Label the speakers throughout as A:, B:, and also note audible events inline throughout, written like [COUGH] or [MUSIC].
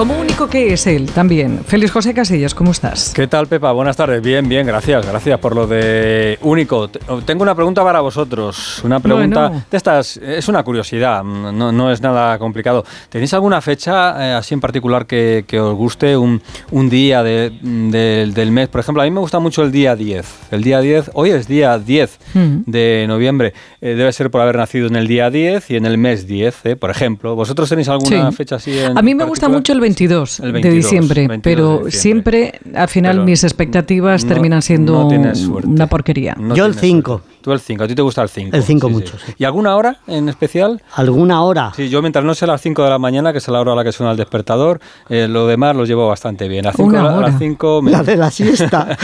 A: Como único que es él también. Félix José Casillas, ¿cómo estás?
B: ¿Qué tal, Pepa? Buenas tardes. Bien, bien, gracias. Gracias por lo de único. Tengo una pregunta para vosotros. Una pregunta de estas. Es una curiosidad, no, no, es nada complicado. ¿Tenéis alguna fecha eh, así en particular que, os guste? Un, un día de, del mes. Por ejemplo, a mí me gusta mucho el día 10. El día 10, hoy es día 10 hmm. de noviembre. Eh, debe ser por haber nacido en el día 10 y en el mes 10, eh, por ejemplo. ¿Vosotros tenéis alguna fecha así? En
A: a mí me gusta mucho el 22, de diciembre, pero siempre al final mis expectativas terminan siendo una porquería.
C: Yo el 5.
B: Tú el 5, a ti te gusta el 5.
C: El 5 mucho.
B: ¿Y alguna hora en especial?
C: ¿Alguna hora?
B: Sí, yo mientras no sea las 5 de la mañana, que es la hora a la que suena el despertador, eh, lo demás lo llevo bastante bien. A
C: cinco, la, las 5 La de la [LAUGHS] siesta.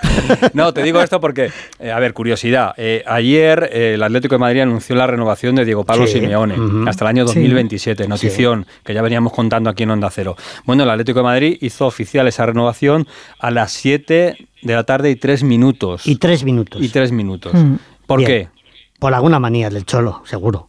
C: [LAUGHS]
B: no, te digo esto porque, eh, a ver, curiosidad. Eh, ayer el Atlético de Madrid anunció la renovación de Diego Pablo Simeone hasta el año 2027. Notición que ya veníamos contando aquí en Onda Cero. Bueno, el Atlético de Madrid hizo oficial esa renovación a las 7 de la tarde y 3 minutos.
C: Y 3 minutos.
B: Y 3 minutos. Mm. ¿Por qué?
C: Por alguna manía del cholo, seguro.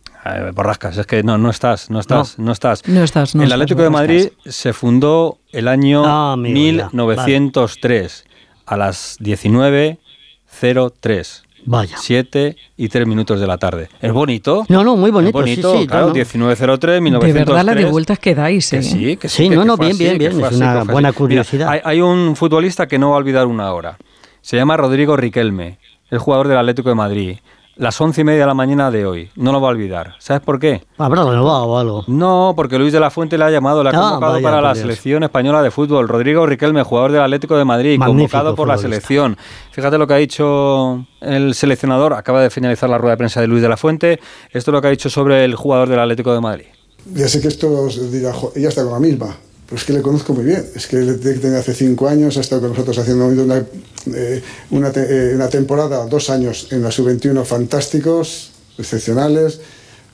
B: borrascas, es que no, no estás, no estás, no, estás.
A: No estás,
B: El Atlético de Madrid se fundó el año 1903 a las 19.03.
C: Vaya.
B: 7 y 3 minutos de la tarde. ¿Es bonito?
C: No, no, muy bonito.
B: Es bonito,
C: sí, sí,
B: claro, 1903, 1903.
A: De verdad, la de vueltas que dais, ¿eh?
B: Que sí,
C: que sí. no, no, bien, bien, bien. Es una buena curiosidad.
B: hay, hay, un futbolista que no va a olvidar una hora. Se llama Rodrigo Riquelme, el jugador del Atlético de Madrid las once y media de la mañana de hoy. No lo va a olvidar. ¿Sabes por qué?
C: ¿Habrá renovado o algo?
B: No, porque Luis de la Fuente le ha llamado, le ha ah, convocado para la selección española de fútbol. Rodrigo Riquelme, jugador del Atlético de Madrid, convocado por la selección. Fíjate lo que ha dicho el seleccionador. Acaba de finalizar la rueda de prensa de Luis de la Fuente. Esto es lo que ha dicho sobre el jugador del Atlético de Madrid.
D: Ya sé que esto dirá, ella está con la misma. Es que le conozco muy bien. Es que desde hace cinco años ha estado con nosotros haciendo una, eh, una, eh, una temporada, dos años en la sub-21 fantásticos, excepcionales,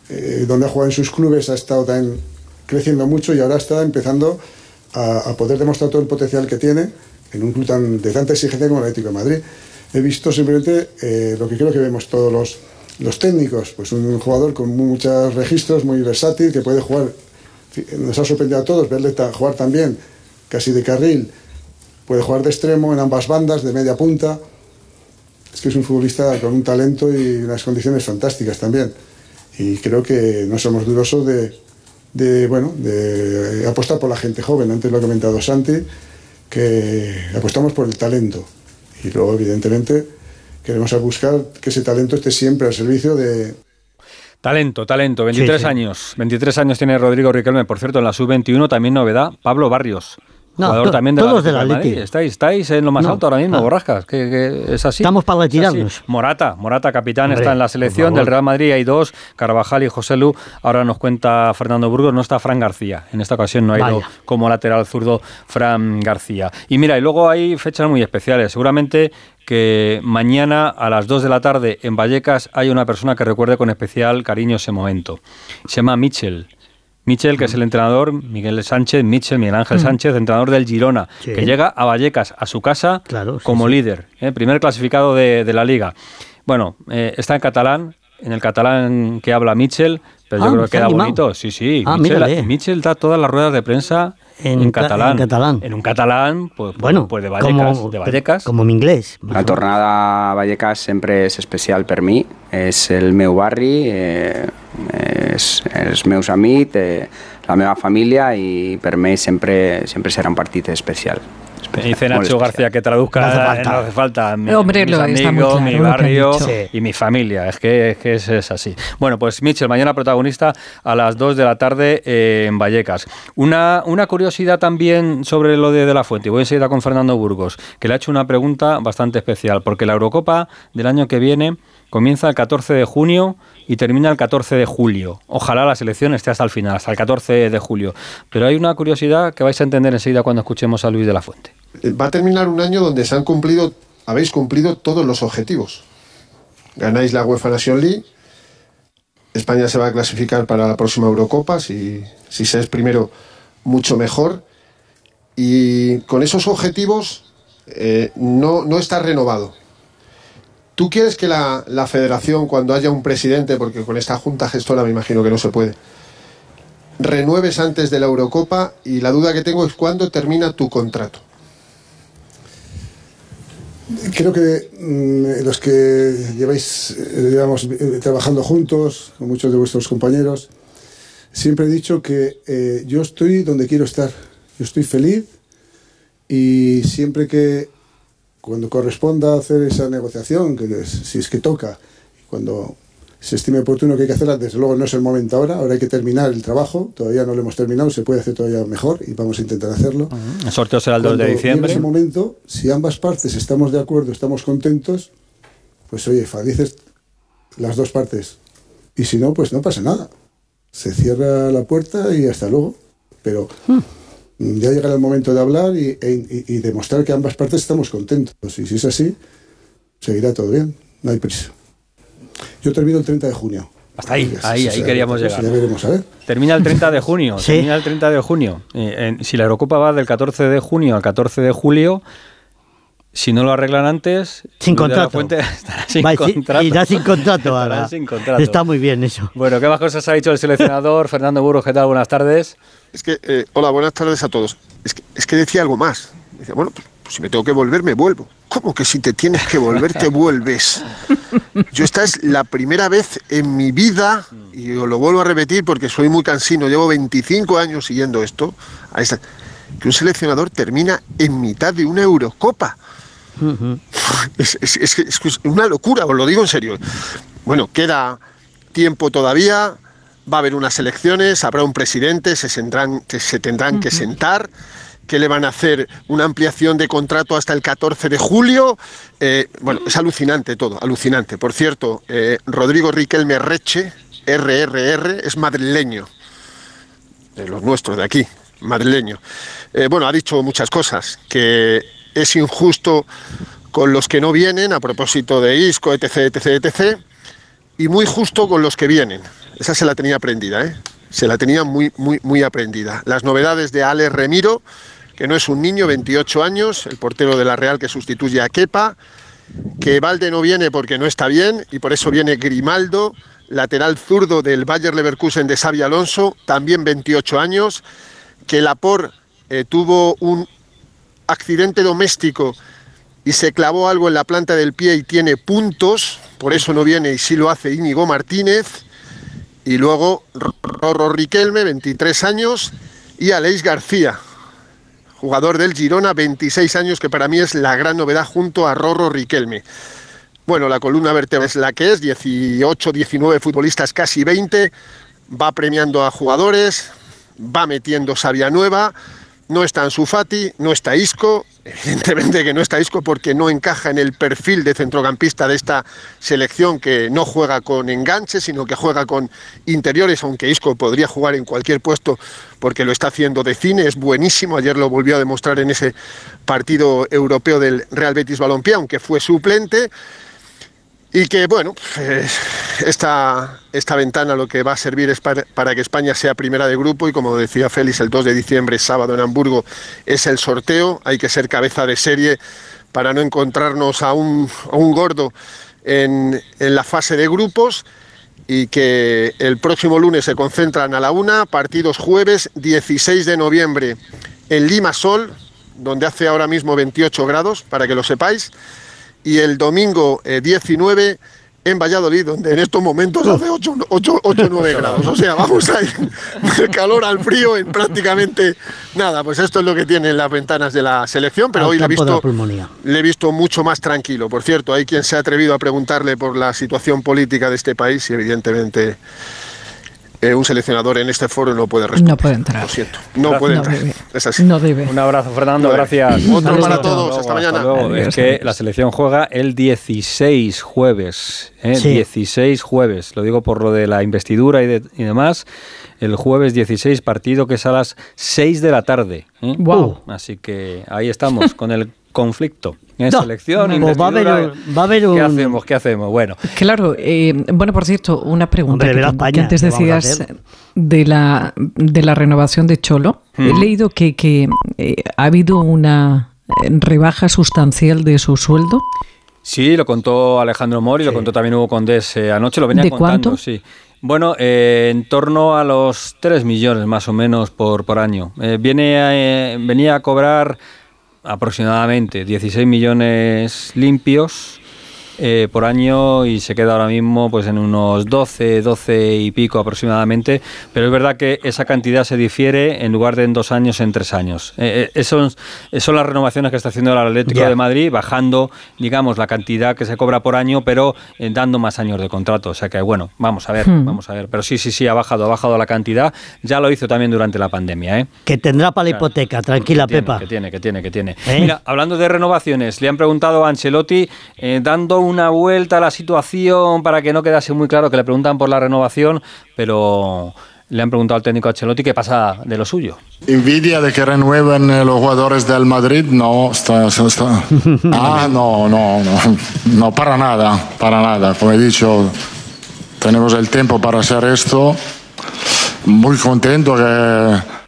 D: eh, donde ha jugado en sus clubes, ha estado también creciendo mucho y ahora está empezando a, poder demostrar todo el potencial que tiene en un club tan, de tanta exigencia como el Atlético de Madrid. He visto simplemente lo que creo que vemos todos los, los técnicos, pues un jugador con muchos registros, muy versátil, que puede jugar nos ha sorprendido a todos verle jugar también, casi de carril, puede jugar de extremo en ambas bandas, de media punta. Es que es un futbolista con un talento y unas condiciones fantásticas también. Y creo que no somos durosos de, bueno, de apostar por la gente joven. Antes lo ha comentado Santi, que apostamos por el talento. Y luego, evidentemente, queremos buscar que ese talento esté siempre al servicio de,
B: Talento, talento, 23 años. 23 años tiene Rodrigo Riquelme. Por cierto, en la sub-21 también novedad, Pablo Barrios. Jugador también de
C: todos
B: la,
C: de la
B: Estáis, estáis en lo más alto ahora mismo, ah. Borrascas, que, es así.
C: Estamos para retirarnos.
B: Morata, Morata, capitán, está en la selección del Real Madrid, hay dos, Carvajal y José Lu. Ahora nos cuenta Fernando Burgos, no está Fran García. En esta ocasión no ha ido como lateral zurdo Fran García. Y mira, y luego hay fechas muy especiales. Seguramente que mañana a las 2 de la tarde en Vallecas hay una persona que recuerde con especial cariño ese momento. Se llama Michel. Michel, que es el entrenador, Miguel Sánchez, Michel, Miguel Ángel mm. Sánchez, entrenador del Girona, que llega a Vallecas, a su casa, como líder, ¿eh? primer clasificado de, la liga. Bueno, eh, está en catalán, en el catalán que habla Michel, pero yo ah, creo que queda bonito. Sí, sí. Ah, Michel, Michel da todas las ruedas de prensa en, catalán. en, un catalán, pues, bueno, pues de Vallecas. Como, de Vallecas.
C: como mi inglés.
E: La tornada a Vallecas sempre és especial per mi. És el meu barri, eh, és els meus amics, eh, la meva família i per mi sempre, sempre serà un partit especial.
B: Dice Nacho García que traduzca, no hace falta, Mi,
A: Hombre, mis amigos,
B: mi barrio y mi familia. Es que, es, así. Bueno, pues Mitchell, mañana protagonista a las 2 de la tarde en Vallecas. Una, una curiosidad también sobre lo de De La Fuente. Voy enseguida con Fernando Burgos, que le ha hecho una pregunta bastante especial, porque la Eurocopa del año que viene comienza el 14 de junio y termina el 14 de julio. Ojalá la selección esté hasta el final, hasta el 14 de julio. Pero hay una curiosidad que vais a entender enseguida cuando escuchemos a Luis de la Fuente.
D: Va a terminar un año donde se han cumplido, habéis cumplido todos los objetivos. Ganáis la UEFA Nation League, España se va a clasificar para la próxima Eurocopa, si, si se es primero, mucho mejor. Y con esos objetivos eh, no, no está renovado
F: ¿Tú quieres que la, la federación, cuando haya un presidente, porque con esta junta gestora me imagino que no se puede, renueves antes de la Eurocopa y la duda que tengo es cuándo termina tu contrato?
D: Creo que mm, los que lleváis, eh, llevamos eh, trabajando juntos, con muchos de vuestros compañeros, siempre he dicho que eh, yo estoy donde quiero estar. Yo estoy feliz y siempre que, cuando corresponda hacer esa negociación, que si es que toca, cuando se estime oportuno que hay que hacerla, desde luego no es el momento ahora, ahora hay que terminar el trabajo, todavía no lo hemos terminado, se puede hacer todavía mejor y vamos a intentar hacerlo.
B: El sorteo será el 2 de diciembre.
D: En ese momento, si ambas partes estamos de acuerdo, estamos contentos, pues oye, felices las dos partes. Y si no, pues no pasa nada. Se cierra la puerta y hasta luego. Pero hmm. Ya llegará el momento de hablar y, e, y demostrar que ambas partes estamos contentos. Y si es así, seguirá todo bien, no hay prisa. Yo termino el 30 de junio.
B: Hasta ahí, ahí, ahí queríamos llegar.
D: Ya veremos, a ver.
B: Termina el 30 de junio. [LAUGHS] Termina el 30 de junio. Eh, si la Eurocopa va del 14 de junio al 14 de julio, si no lo arreglan antes,
C: sin contrato.
B: Fuente. [LAUGHS]
C: Y ya sin contrato ahora.
B: sin contrato.
C: Está muy bien eso.
B: Bueno, ¿qué más cosas ha dicho el seleccionador [LAUGHS] Fernando Burgos? ¿Qué tal? Buenas tardes.
F: Es que, eh, hola, buenas tardes a todos. Es que, es que decía algo más. Dice, bueno, pues, pues si me tengo que volver, me vuelvo. ¿Cómo que si te tienes que volver, te [LAUGHS] vuelves? Yo esta es la primera vez en mi vida, y os lo vuelvo a repetir porque soy muy cansino, llevo 25 años siguiendo esto, que un seleccionador termina en mitad de una Eurocopa. Es, es, una locura, os lo digo en serio. Bueno, queda tiempo todavía, va a haber unas elecciones, habrá un presidente, se, se tendrán que sentar que le van a hacer una ampliación de contrato hasta el 14 de julio. Eh, bueno, es alucinante todo, alucinante. Por cierto, eh, Rodrigo Riquelme Reche, RRR, es madrileño, de los nuestros de aquí, madrileño. Eh, bueno, ha dicho muchas cosas, que es injusto con los que no vienen, a propósito de ISCO, etc., etc., etc., y muy justo con los que vienen. Esa se la tenía aprendida, ¿eh? Se la tenía muy, muy, muy aprendida. Las novedades de Ale Remiro, que no es un niño, 28 años, el portero de la Real que sustituye a Kepa, que Valde no viene porque no está bien y por eso viene Grimaldo, lateral zurdo del Bayer Leverkusen de Xavi Alonso, también 28 años, que Lapor eh, tuvo un accidente doméstico y se clavó algo en la planta del pie y tiene puntos, por eso no viene y sí lo hace Íñigo Martínez, y luego Rorro Riquelme, 23 años, y Aleix García, jugador del Girona, 26 años, que para mí es la gran novedad junto a Rorro Riquelme. Bueno, la columna vertebral es la que es, 18, 19 futbolistas, casi 20, va premiando a jugadores, va metiendo sabia nueva, no está Ansu Fati, no está Isco, evidentemente que no está Isco porque no encaja en el perfil de centrocampista de esta selección que no juega con enganche, sino que juega con interiores, aunque Isco podría jugar en cualquier puesto porque lo está haciendo de cine, es buenísimo, ayer lo volvió a demostrar en ese partido europeo del Real Betis Balompié, aunque fue suplente y que bueno, pues, esta, esta ventana lo que va a servir es para, que España sea primera de grupo y como decía Félix, el 2 de diciembre, sábado en Hamburgo, es el sorteo, hay que ser cabeza de serie para no encontrarnos a un, gordo en, en la fase de grupos y que el próximo lunes se concentran a la una, partidos jueves 16 de noviembre en Lima Sol, donde hace ahora mismo 28 grados, para que lo sepáis y el domingo 19 eh, en Valladolid, donde en estos momentos hace 8 o 9 grados. O sea, vamos a ir [LAUGHS] del calor al frío en prácticamente nada. Pues esto es lo que tienen las ventanas de la selección, pero hoy le he, visto, le he visto mucho más tranquilo. Por cierto, hay quien se ha atrevido a preguntarle por la situación política de este país y evidentemente eh, un seleccionador en este foro no puede responder.
A: No puede entrar.
F: Lo siento, no puede entrar. Es así.
A: No debe.
B: Un abrazo, Fernando, gracias.
F: Otro para todos, hasta mañana.
B: Es que la selección juega el 16 jueves. ¿eh? 16 jueves. Lo digo por lo de la investidura y, y, demás. El jueves 16, partido que es a las 6 de la tarde.
A: Wow.
B: ¿eh? Así que ahí estamos, con el conflicto en selección,
C: pues va, a haber,
B: ¿Qué hacemos? ¿Qué hacemos? Bueno.
A: Claro, eh, bueno, por cierto, una pregunta que, antes decías de la, de la renovación de Cholo. He mm. leído que, que eh, ha habido una rebaja sustancial de su sueldo.
B: Sí, lo contó Alejandro Mori, lo contó también Hugo Condés eh, anoche, lo venía
A: ¿De
B: contando,
A: cuánto?
B: sí. Bueno, eh, en torno a los 3 millones más o menos por, por año. Eh, viene, venía a cobrar aproximadamente 16 millones limpios eh, por año y se queda ahora mismo pues en unos 12, 12 y pico aproximadamente, pero es verdad que esa cantidad se difiere en lugar de en dos años, en tres años. Eh, eh son, son las renovaciones que está haciendo el Atlético de Madrid, bajando, digamos, la cantidad que se cobra por año, pero eh, dando más años de contrato. O sea que, bueno, vamos a ver, hmm. vamos a ver. Pero sí, sí, sí, ha bajado, ha bajado la cantidad. Ya lo hizo también durante la pandemia. ¿eh?
C: Que tendrá para la hipoteca, tranquila, Pepa.
B: Que tiene, que tiene, que tiene. Mira, hablando de renovaciones, le han preguntado a Ancelotti, dando un una vuelta a la situación para que no quedase muy claro que le preguntan por la renovación, pero le han preguntado al técnico Ancelotti qué pasa de lo suyo.
G: Envidia de que renueven eh, los jugadores del Madrid, no, está, está. [LAUGHS] Ah, no, no, no, no, para nada, para nada. Como he dicho, tenemos el tiempo para hacer esto. Muy contento que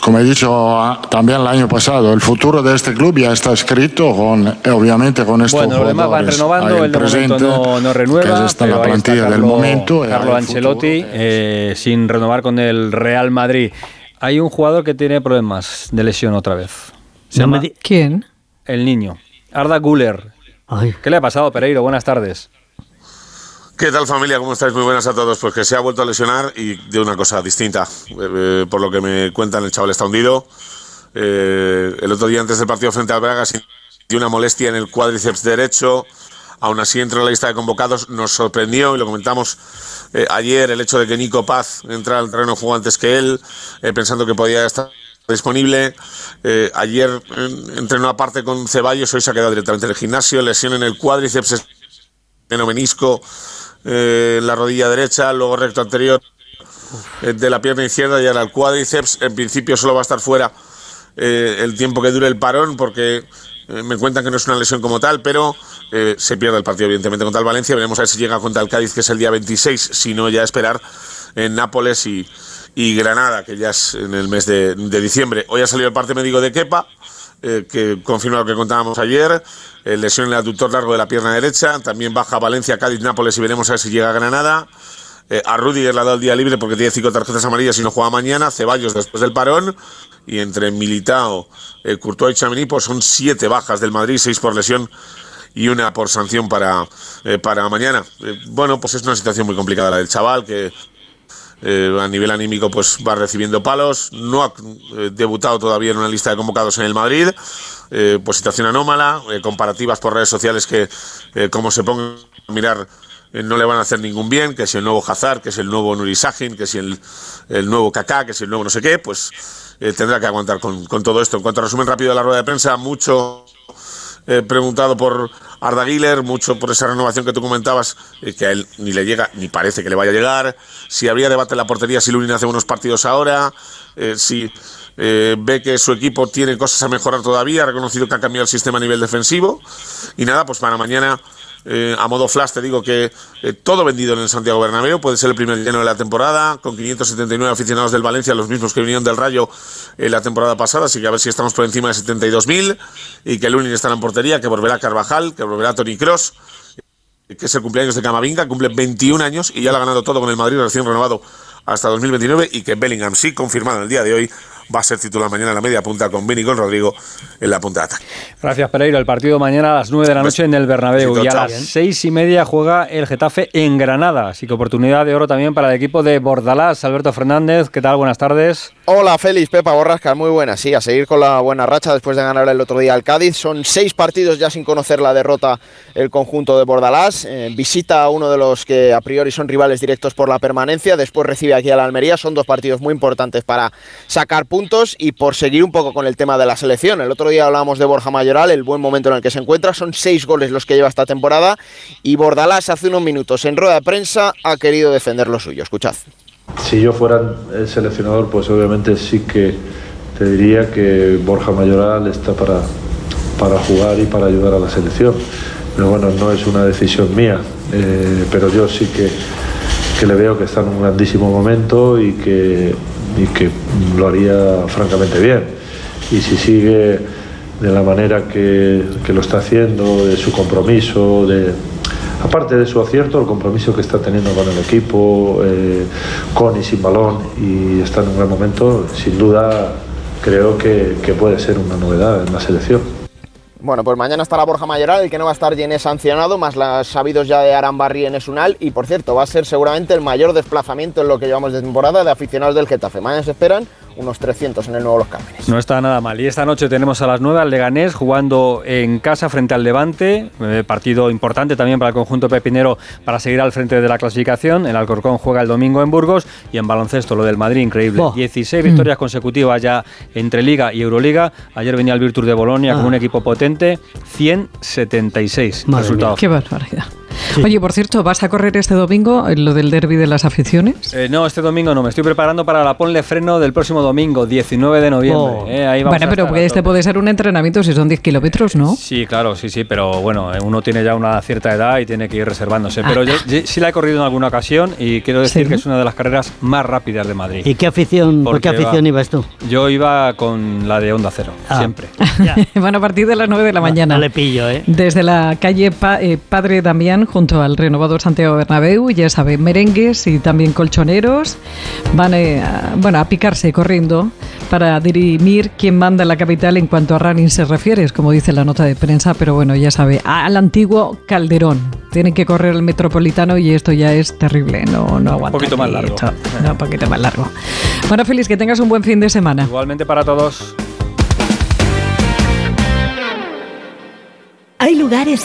G: como he dicho ah, también el año pasado, el futuro de este club ya está escrito, con, eh, obviamente con estos
B: bueno,
G: jugadores.
B: van renovando, el presente, no, no, renueva,
G: que es esta la plantilla Carlo, del momento.
B: Carlo Ancelotti, eh, sin renovar con el Real Madrid. Hay un jugador que tiene problemas de lesión otra vez.
A: ¿Se llama ¿Quién?
B: El niño. Arda Guller. Ay. ¿Qué le ha pasado, Pereiro? Buenas tardes.
H: ¿Qué tal familia? ¿Cómo estáis? Muy buenas a todos. Pues que se ha vuelto a lesionar y de una cosa distinta. Eh, eh, por lo que me cuentan, el chaval está hundido. Eh, el otro día antes del partido frente al Braga sintió una molestia en el cuádriceps derecho. Aún así entró en la lista de convocados. Nos sorprendió y lo comentamos ayer el hecho de que Nico Paz entrara al terreno jugó antes que él, pensando que podía estar disponible. ayer entrenó aparte con Ceballos, hoy se ha quedado directamente en el gimnasio. Lesión en el cuádriceps en menisco eh, la rodilla derecha, luego recto anterior eh, de la pierna izquierda y ahora el cuádriceps. En principio solo va a estar fuera eh, el tiempo que dure el parón porque me cuentan que no es una lesión como tal, pero se pierde el partido evidentemente contra el Valencia. Veremos a ver si llega contra el Cádiz, que es el día 26, si no ya esperar en Nápoles y, Granada, que ya es en el mes de, diciembre. Hoy ha salido el parte médico de Kepa. Que confirma lo que contábamos ayer, lesión en el aductor largo de la pierna derecha, también baja Valencia, Cádiz, Nápoles y veremos a ver si llega a Granada. Eh, a Rudiger le ha dado el día libre porque tiene cinco tarjetas amarillas y no juega mañana. Ceballos después del parón. Y entre Militao, eh, Courtois y Chamini, pues son siete bajas del Madrid, seis por lesión y una por sanción para, eh, para mañana. bueno, pues es una situación muy complicada la del chaval que a nivel anímico pues va recibiendo palos. No ha debutado todavía en una lista de convocados en el Madrid. Eh, pues situación anómala, eh, comparativas por redes sociales que, eh, como se pongan a mirar, no le van a hacer ningún bien, que si el nuevo Hazard, que es el nuevo Nuri Sahin, que si el, el nuevo Kaká, que si el nuevo no sé qué, pues tendrá que aguantar con, todo esto. En cuanto a resumen rápido de la rueda de prensa, mucho preguntado por Arda Güler, mucho por esa renovación que tú comentabas, que a él ni le llega, ni parece que le vaya a llegar. Si habría debate en la portería si Lunin hace unos partidos ahora, si eh, ve que su equipo tiene cosas a mejorar todavía, ha reconocido que ha cambiado el sistema a nivel defensivo. Y nada, pues para mañana, eh, a modo flash, te digo que eh, todo vendido en el Santiago Bernabéu, puede ser el primer lleno de la temporada, con 579 aficionados del Valencia, los mismos que vinieron del Rayo en la temporada pasada, así que a ver si estamos por encima de 72.000 y que el Lunin estará en portería, que volverá Carvajal, que volverá Tony Cross que es el cumpleaños de Camavinga, cumple 21 años y ya lo ha ganado todo con el Madrid recién renovado hasta 2029 y que Bellingham sí confirmado en el día de hoy va a ser titular mañana en la media punta con Vini y con Rodrigo en la punta de ataque.
B: Gracias, Pereiro. El partido mañana a las 9 de la noche en el Bernabéu y a las 6 y media juega el Getafe en Granada. Así que oportunidad de oro también para el equipo de Bordalás. Alberto Fernández, ¿qué tal? Buenas tardes.
I: Hola, Félix, Pepa Borrasca, muy buena. Sí, a seguir con la buena racha después de ganar el otro día al Cádiz. Son seis partidos ya sin conocer la derrota el conjunto de Bordalás. Eh, visita a uno de los que a priori son rivales directos por la permanencia. Después recibe aquí a la Almería. Son dos partidos muy importantes para sacar puntos y por seguir un poco con el tema de la selección. El otro día hablábamos de Borja Mayoral, el buen momento en el que se encuentra. Son seis goles los que lleva esta temporada y Bordalás hace unos minutos en rueda de prensa ha querido defender lo suyo. Escuchad.
J: Si yo fuera el seleccionador, pues obviamente sí que te diría que Borja Mayoral está para, para jugar y para ayudar a la selección. Pero bueno, no es una decisión mía, eh, pero yo sí que, que le veo que está en un grandísimo momento y que que lo haría francamente bien. Y si sigue de la manera que, que lo está haciendo, de su compromiso, de, aparte de su acierto, el compromiso que está teniendo con el equipo, eh, con y sin balón, y está en un gran momento, sin duda creo que, puede ser una novedad en la selección.
I: Bueno, pues mañana estará Borja Mayoral, el que no va a estar Yené sancionado, más las sabidos ya de Arambarri en Esunal. Y por cierto, va a ser seguramente el mayor desplazamiento en lo que llevamos de temporada de aficionados del Getafe. Mañana se esperan unos 300 en el nuevo Los Cármenes.
B: No está nada mal. Y esta noche tenemos a las 9 al Leganés jugando en casa frente al Levante. Eh, partido importante también para el conjunto pepinero para seguir al frente de la clasificación. El Alcorcón juega el domingo en Burgos y en baloncesto lo del Madrid, increíble. 16 victorias mm. consecutivas ya entre Liga y Euroliga. Ayer venía el Virtus de Bolonia con ah. un equipo potente. 176 resultados.
A: Qué barbaridad. Oye, por cierto, ¿vas a correr este domingo en lo del derby de las aficiones?
B: Eh, no, este domingo no. Me estoy preparando para la Ponle Freno del próximo domingo, 19 de noviembre. Oh.
A: Eh, bueno, pero este puede ser un entrenamiento si son 10 kilómetros, ¿no?
B: Sí, claro, sí, sí. Pero bueno, eh, uno tiene ya una cierta edad y tiene que ir reservándose. Pero yo, sí la he corrido en alguna ocasión y quiero decir que es una de las carreras más rápidas de Madrid.
C: ¿Y qué afición, ¿por qué afición ibas tú?
B: Yo iba con la de Onda Cero, ah. siempre. [LAUGHS] [LAUGHS]
A: bueno, a partir de las 9 de la mañana.
C: No, le pillo, ¿eh?
A: Desde la calle Padre Damián, junto al renovado Santiago Bernabéu, ya saben, merengues y también colchoneros van eh, a, bueno, a picarse corriendo para dirimir quién manda en la capital en cuanto a running se refiere, como dice la nota de prensa, pero bueno, ya sabe, al antiguo Calderón. Tienen que correr el metropolitano y esto ya es terrible, no, no aguanta.
B: Un poquito más largo.
A: no, un poquito más largo. Bueno, Feliz, que tengas un buen fin de semana.
B: Igualmente para todos.
K: Hay lugares